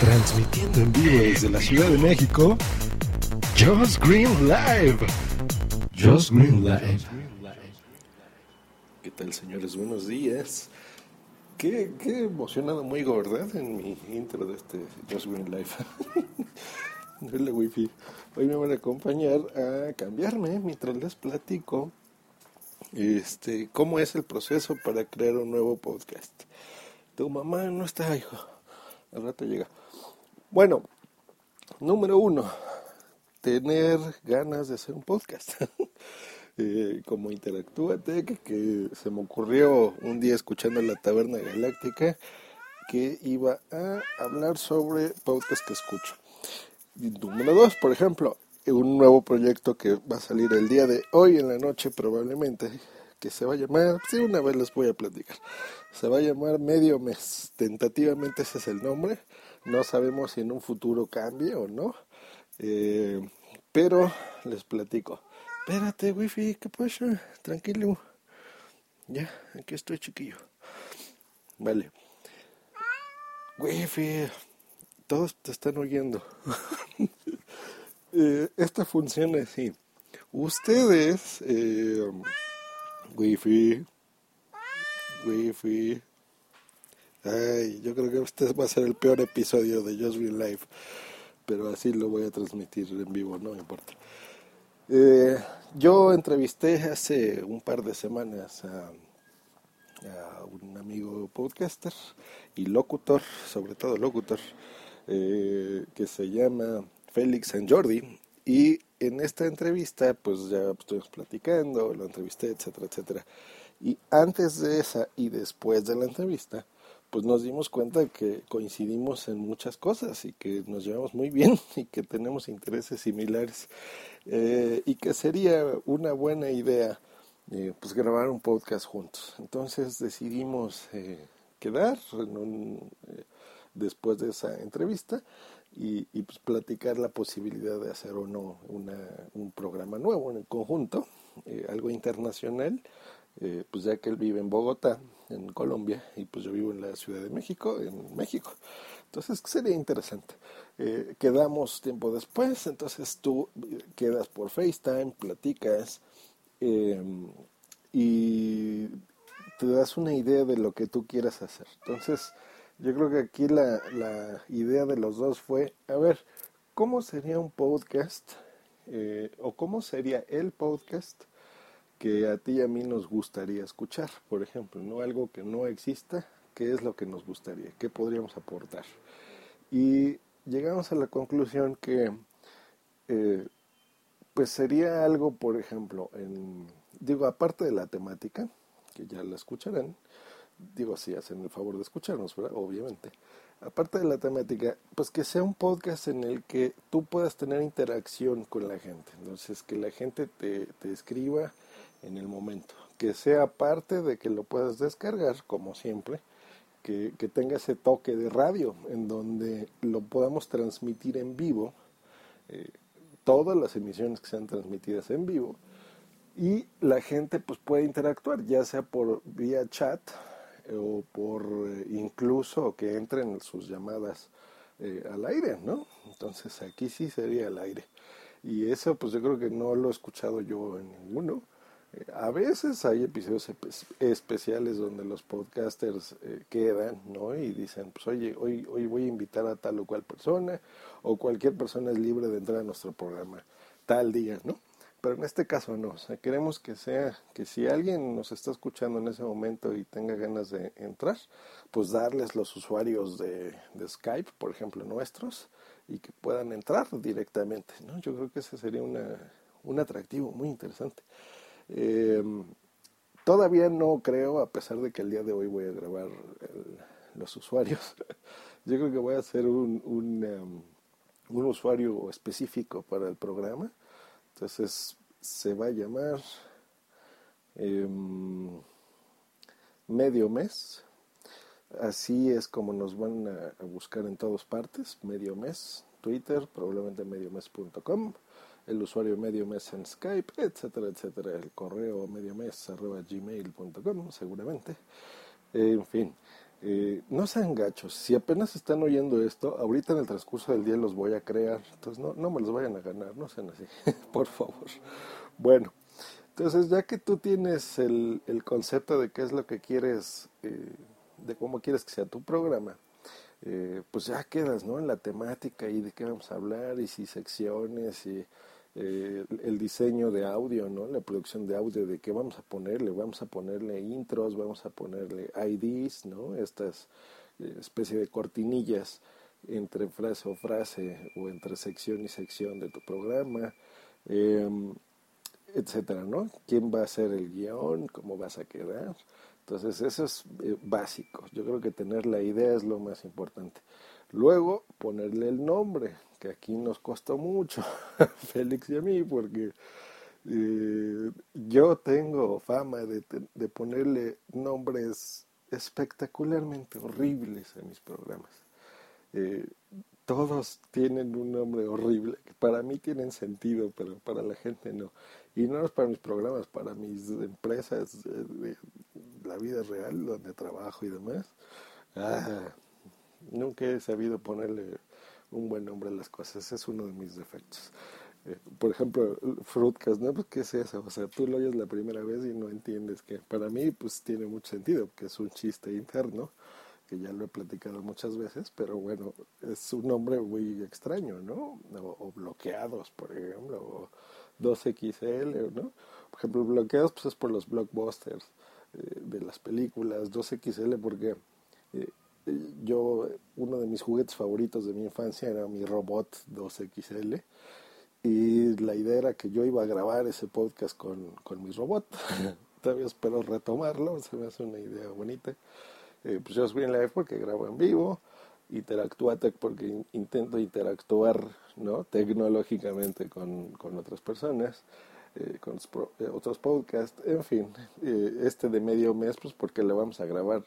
Transmitiendo en vivo desde la Ciudad de México, Just Green Live. Just Green Live. ¿Qué tal, señores? Buenos días. Qué, qué emocionado muy ¿verdad? En mi intro de este Just Green Live. wifi. Hoy me van a acompañar a cambiarme mientras les platico este, cómo es el proceso para crear un nuevo podcast. Tu mamá no está, hijo. Rato llega. Bueno, número uno, tener ganas de hacer un podcast. eh, como Interactúate, que, que se me ocurrió un día escuchando la Taberna Galáctica que iba a hablar sobre podcast que escucho. Número dos, por ejemplo, un nuevo proyecto que va a salir el día de hoy en la noche probablemente, que se va a llamar, sí, una vez les voy a platicar, se va a llamar Medio Mes, tentativamente ese es el nombre, no sabemos si en un futuro cambie o no, eh, pero les platico. Espérate, wifi, ¿qué pasa? Tranquilo. Ya, aquí estoy chiquillo. Vale. Wifi, todos te están oyendo. eh, esta funciona así. Ustedes, eh, wifi, wifi. Ay, yo creo que este va a ser el peor episodio de Just Green Life, pero así lo voy a transmitir en vivo, no me importa. Eh, yo entrevisté hace un par de semanas a, a, un amigo podcaster y locutor, sobre todo locutor, eh, que se llama Félix San Jordi. Y en esta entrevista, pues ya estuvimos platicando, lo entrevisté, etcétera, etcétera. Y antes de esa y después de la entrevista, pues nos dimos cuenta que coincidimos en muchas cosas y que nos llevamos muy bien y que tenemos intereses similares eh, y que sería una buena idea eh, pues grabar un podcast juntos. Entonces decidimos eh, quedar en un, después de esa entrevista y, pues platicar la posibilidad de hacer o no un programa nuevo en el conjunto, algo internacional eh, pues ya que él vive en Bogotá, en Colombia, y pues yo vivo en la Ciudad de México, en México. Entonces sería interesante. Eh, quedamos tiempo después, entonces tú quedas por FaceTime, platicas eh, y te das una idea de lo que tú quieras hacer. Entonces yo creo que aquí la, la idea de los dos fue, a ver, ¿cómo sería un podcast? Eh, o cómo sería el podcast que a ti y a mí nos gustaría escuchar, por ejemplo, no algo que no exista, qué es lo que nos gustaría, qué podríamos aportar. Y llegamos a la conclusión que eh, pues sería algo, por ejemplo, en, digo, aparte de la temática, que ya la escucharán, digo, si hacen el favor de escucharnos, ¿verdad? Obviamente. Aparte de la temática, pues que sea un podcast en el que tú puedas tener interacción con la gente. Entonces, que la gente te, escriba, en el momento. Que sea parte de que lo puedas descargar, como siempre, que, que, tenga ese toque de radio, en donde lo podamos transmitir en vivo, eh, todas las emisiones que sean transmitidas en vivo, y la gente pues puede interactuar, ya sea por vía chat o por eh, incluso que entren sus llamadas eh, al aire, ¿no? Entonces aquí sí sería al aire. Y eso pues yo creo que no lo he escuchado yo en ninguno. A veces hay episodios especiales donde los podcasters eh, quedan, ¿no? Y dicen, pues oye, hoy, hoy voy a invitar a tal o cual persona, o cualquier persona es libre de entrar a nuestro programa tal día, ¿no? Pero en este caso no, o sea, queremos que sea, que si alguien nos está escuchando en ese momento y tenga ganas de entrar, pues darles los usuarios de, de Skype, por ejemplo, nuestros, y que puedan entrar directamente, ¿no? Yo creo que ese sería una, un atractivo muy interesante. Eh, todavía no creo, a pesar de que el día de hoy voy a grabar el, los usuarios, yo creo que voy a hacer un, un, um, un, usuario específico para el programa. Entonces se va a llamar eh, medio mes. Así es como nos van a, buscar en todas partes, medio mes, Twitter, probablemente mediomes.com el usuario medio mes en Skype, etcétera, etcétera, el correo medio mes arroba gmail.com seguramente, en fin. Eh, no sean gachos, si apenas están oyendo esto, ahorita en el transcurso del día los voy a crear, entonces no, no me los vayan a ganar, no sean así, por favor. Bueno, entonces ya que tú tienes el, el concepto de qué es lo que quieres, eh, de cómo quieres que sea tu programa, eh, pues ya quedas ¿no? en la temática y de qué vamos a hablar y si secciones y eh, el diseño de audio, ¿no? La producción de audio, de qué vamos a ponerle, vamos a ponerle intros, vamos a ponerle IDs, ¿no? Estas eh, especie de cortinillas entre frase o frase o entre sección y sección de tu programa, em, etcétera, ¿no? ¿Quién va a hacer el guion? ¿Cómo vas a quedar? Entonces, eso es eh, básico. Yo creo que tener la idea es lo más importante. Luego, ponerle el nombre, aquí nos costó mucho, Félix y a mí, porque eh, yo tengo fama de, de, ponerle nombres espectacularmente horribles a mis programas. Eh, todos tienen un nombre horrible, para mí tienen sentido, pero para la gente no. Y no es para mis programas, para mis empresas eh, de la vida real, donde trabajo y demás. Ah, nunca he sabido ponerle un buen nombre a las cosas, es uno de mis defectos. Eh, por ejemplo, Fruitcast, ¿no? Pues, ¿qué es eso? O sea, tú lo oyes la primera vez y no entiendes que para mí, pues tiene mucho sentido, porque es un chiste interno, que ya lo he platicado muchas veces, pero bueno, es un nombre muy extraño, ¿no? O, bloqueados, por ejemplo, o 2XL, ¿no? Por ejemplo, bloqueados, pues es por los blockbusters eh, de las películas, 2XL porque eh, yo, uno de mis juguetes favoritos de mi infancia era mi robot 2XL y la idea era que yo iba a grabar ese podcast con, con mi robot. Todavía espero retomarlo, se me hace una idea bonita. Eh, pues yo estoy en live porque grabo en vivo, Interactuatec porque intento interactuar ¿no? tecnológicamente con, con otras personas. Eh, con eh, otros podcasts, en fin, este de medio mes, pues porque lo vamos a grabar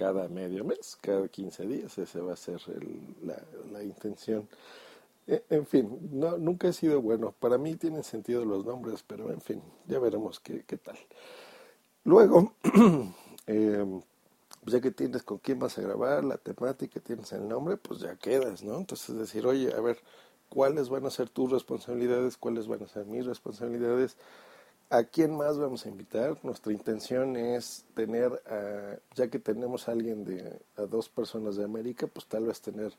cada medio mes, cada 15 días, ese va a ser la, intención. E, en fin, nunca he sido bueno, para mí tienen sentido los nombres, pero en fin, ya veremos qué, qué tal. Luego, eh, ya que tienes con quién vas a grabar, la temática, tienes el nombre, pues ya quedas, ¿no? Entonces decir, oye, a ver, ¿cuáles van a ser tus responsabilidades? ¿Cuáles van a ser mis responsabilidades? ¿A quién más vamos a invitar? Nuestra intención es tener, ya que tenemos a alguien de, a dos personas de América, pues tal vez tener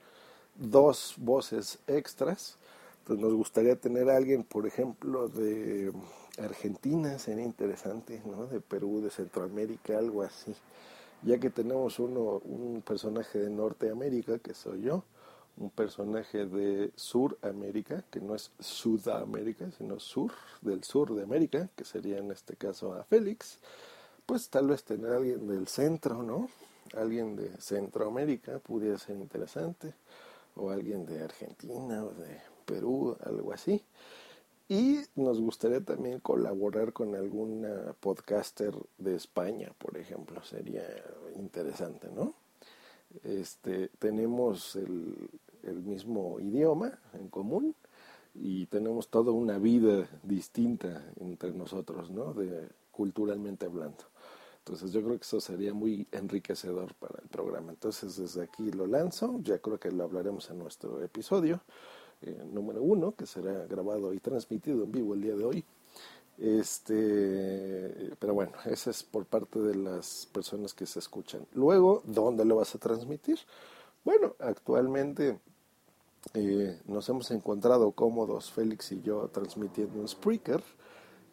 dos voces extras. Entonces nos gustaría tener a alguien, por ejemplo, de Argentina, sería interesante, ¿no? De Perú, de Centroamérica, algo así. Ya que tenemos uno, un personaje de Norteamérica, que soy yo, un personaje de Suramérica, que no es Sudamérica, sino sur, del sur de América, que sería en este caso a Félix, pues tal vez tener a alguien del centro, ¿no? Alguien de Centroamérica pudiera ser interesante, o alguien de Argentina o de Perú, algo así. Y nos gustaría también colaborar con alguna podcaster de España, por ejemplo, sería interesante, ¿no? este, tenemos el, el mismo idioma en común y tenemos toda una vida distinta entre nosotros, ¿no? De, culturalmente hablando. Entonces yo creo que eso sería muy enriquecedor para el programa. Entonces desde aquí lo lanzo, ya creo que lo hablaremos en nuestro episodio eh, número uno, que será grabado y transmitido en vivo el día de hoy. Este, pero bueno, ese es por parte de las personas que se escuchan. Luego, ¿dónde lo vas a transmitir? Bueno, actualmente eh, nos hemos encontrado cómodos, Félix y yo, transmitiendo en Spreaker.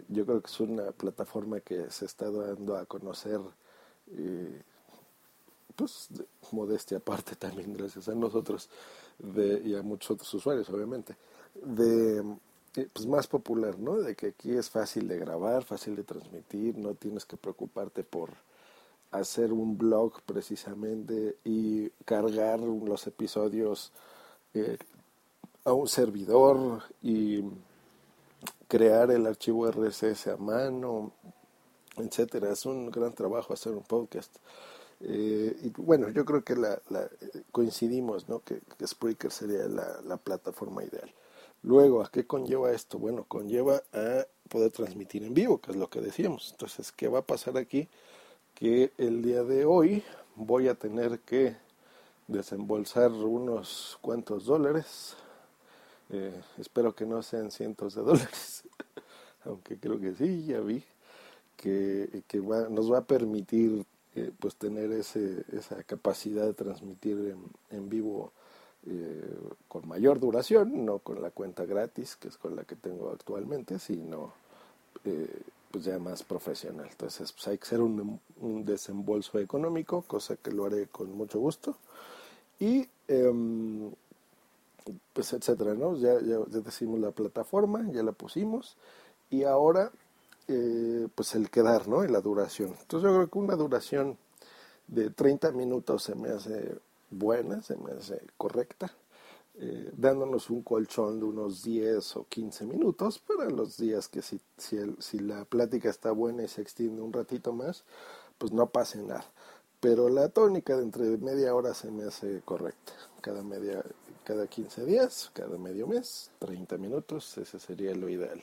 Yo creo que es una plataforma que se está dando a conocer, eh, pues, modestia aparte también, gracias a nosotros de, y a muchos otros usuarios, obviamente, de pues más popular, ¿no? De que aquí es fácil de grabar, fácil de transmitir, no tienes que preocuparte por hacer un blog precisamente y cargar los episodios eh, a un servidor y crear el archivo RSS a mano, etcétera. Es un gran trabajo hacer un podcast. Eh, y bueno, yo creo que la, coincidimos, ¿no? Que, que Spreaker sería la, la plataforma ideal. Luego, ¿a qué conlleva esto? Bueno, conlleva a poder transmitir en vivo, que es lo que decíamos. Entonces, ¿qué va a pasar aquí? Que el día de hoy voy a tener que desembolsar unos cuantos dólares. Eh, espero que no sean cientos de dólares, aunque creo que sí, ya vi que, que nos va a permitir eh, pues tener ese, esa capacidad de transmitir en, vivo eh, con mayor duración, no con la cuenta gratis, que es con la que tengo actualmente, sino eh, pues ya más profesional. Entonces pues hay que hacer un, desembolso económico, cosa que lo haré con mucho gusto. Y em, pues etcétera, ¿no? Ya, ya, ya decimos la plataforma, ya la pusimos y ahora eh, pues el quedar, ¿no? Y la duración. Entonces yo creo que una duración de 30 minutos se me hace buena, se me hace correcta, eh, dándonos un colchón de unos 10 o 15 minutos para los días que si, si, si la plática está buena y se extiende un ratito más, pues no pase nada. Pero la tónica de entre media hora se me hace correcta. Cada media, cada 15 días, cada medio mes, 30 minutos, ese sería lo ideal.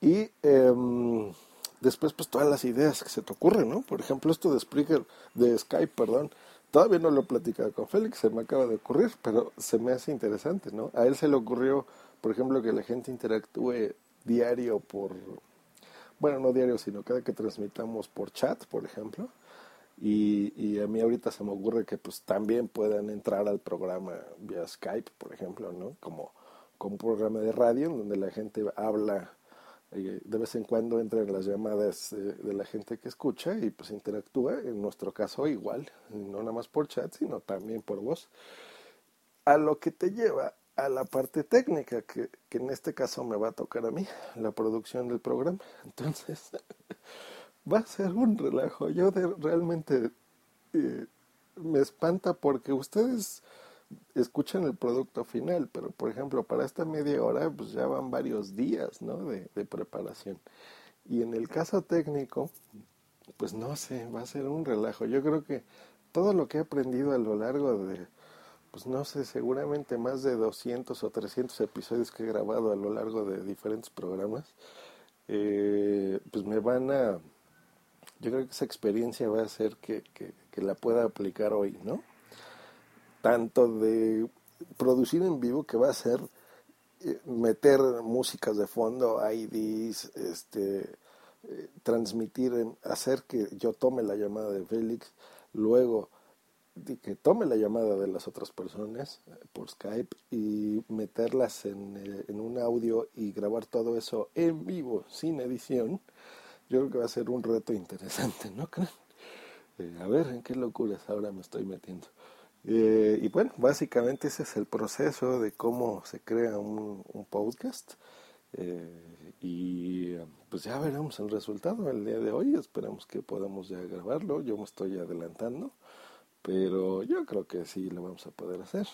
Y em, después, pues todas las ideas que se te ocurren, ¿no? Por ejemplo, esto de Spreaker, de Skype, perdón. Todavía no lo he platicado con Félix, se me acaba de ocurrir, pero se me hace interesante, ¿no? A él se le ocurrió, por ejemplo, que la gente interactúe diario por, bueno, no diario, sino cada que transmitamos por chat, por ejemplo. Y, y, a mí ahorita se me ocurre que pues también puedan entrar al programa vía Skype, por ejemplo, ¿no? Como, como un programa de radio donde la gente habla de vez en cuando entran las llamadas eh, de la gente que escucha y pues interactúa, en nuestro caso igual, no nada más por chat, sino también por voz, a lo que te lleva a la parte técnica, que, que en este caso me va a tocar a mí, la producción del programa. Entonces, va a ser un relajo. Yo realmente eh, me espanta porque ustedes escuchan el producto final, pero por ejemplo, para esta media hora, pues ya van varios días, ¿no? De, de preparación. Y en el caso técnico, pues no sé, va a ser un relajo. Yo creo que todo lo que he aprendido a lo largo de, pues no sé, seguramente más de 200 o 300 episodios que he grabado a lo largo de diferentes programas, eh, pues me van a, yo creo que esa experiencia va a hacer que, que, que la pueda aplicar hoy, ¿no? tanto de producir en vivo que va a ser eh, meter músicas de fondo, IDs, este, eh, transmitir, hacer que yo tome la llamada de Félix, luego que tome la llamada de las otras personas eh, por Skype y meterlas en, en, un audio y grabar todo eso en vivo, sin edición, yo creo que va a ser un reto interesante, ¿no creen? a ver, ¿en qué locuras ahora me estoy metiendo? Eh, y bueno, básicamente ese es el proceso de cómo se crea un, podcast. Eh, y pues ya veremos el resultado el día de hoy. Esperamos que podamos ya grabarlo. Yo me estoy adelantando, pero yo creo que sí lo vamos a poder hacer.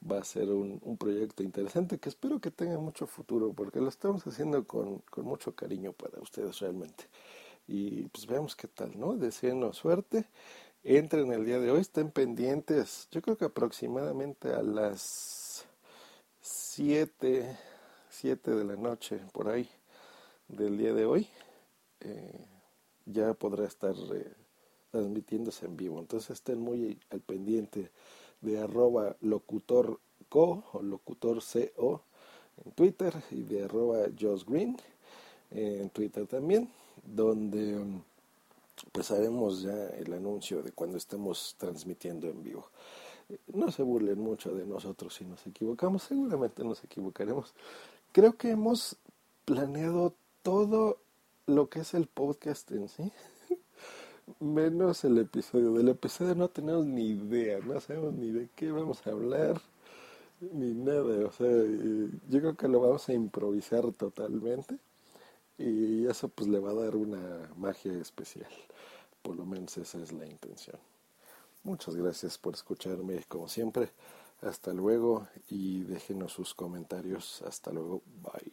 Va a ser un, un proyecto interesante que espero que tenga mucho futuro porque lo estamos haciendo con, con mucho cariño para ustedes realmente. Y pues veamos qué tal, ¿no? Deseenos suerte entren el día de hoy, estén pendientes, yo creo que aproximadamente a las 7, 7 de la noche, por ahí, del día de hoy, eh, ya podrá estar eh, transmitiéndose en vivo. Entonces estén muy al pendiente de arroba locutorco o locutorco en Twitter y de arroba Josh Green en Twitter también, donde pues sabemos ya el anuncio de cuando estemos transmitiendo en vivo. No se burlen mucho de nosotros si nos equivocamos, seguramente nos equivocaremos. Creo que hemos planeado todo lo que es el podcast en sí, menos el episodio. Del episodio no tenemos ni idea, no sabemos ni de qué vamos a hablar, ni nada. O sea, yo creo que lo vamos a improvisar totalmente y eso pues le va a dar una magia especial. Por lo menos esa es la intención. Muchas gracias por escucharme como siempre. Hasta luego y déjenos sus comentarios. Hasta luego. Bye.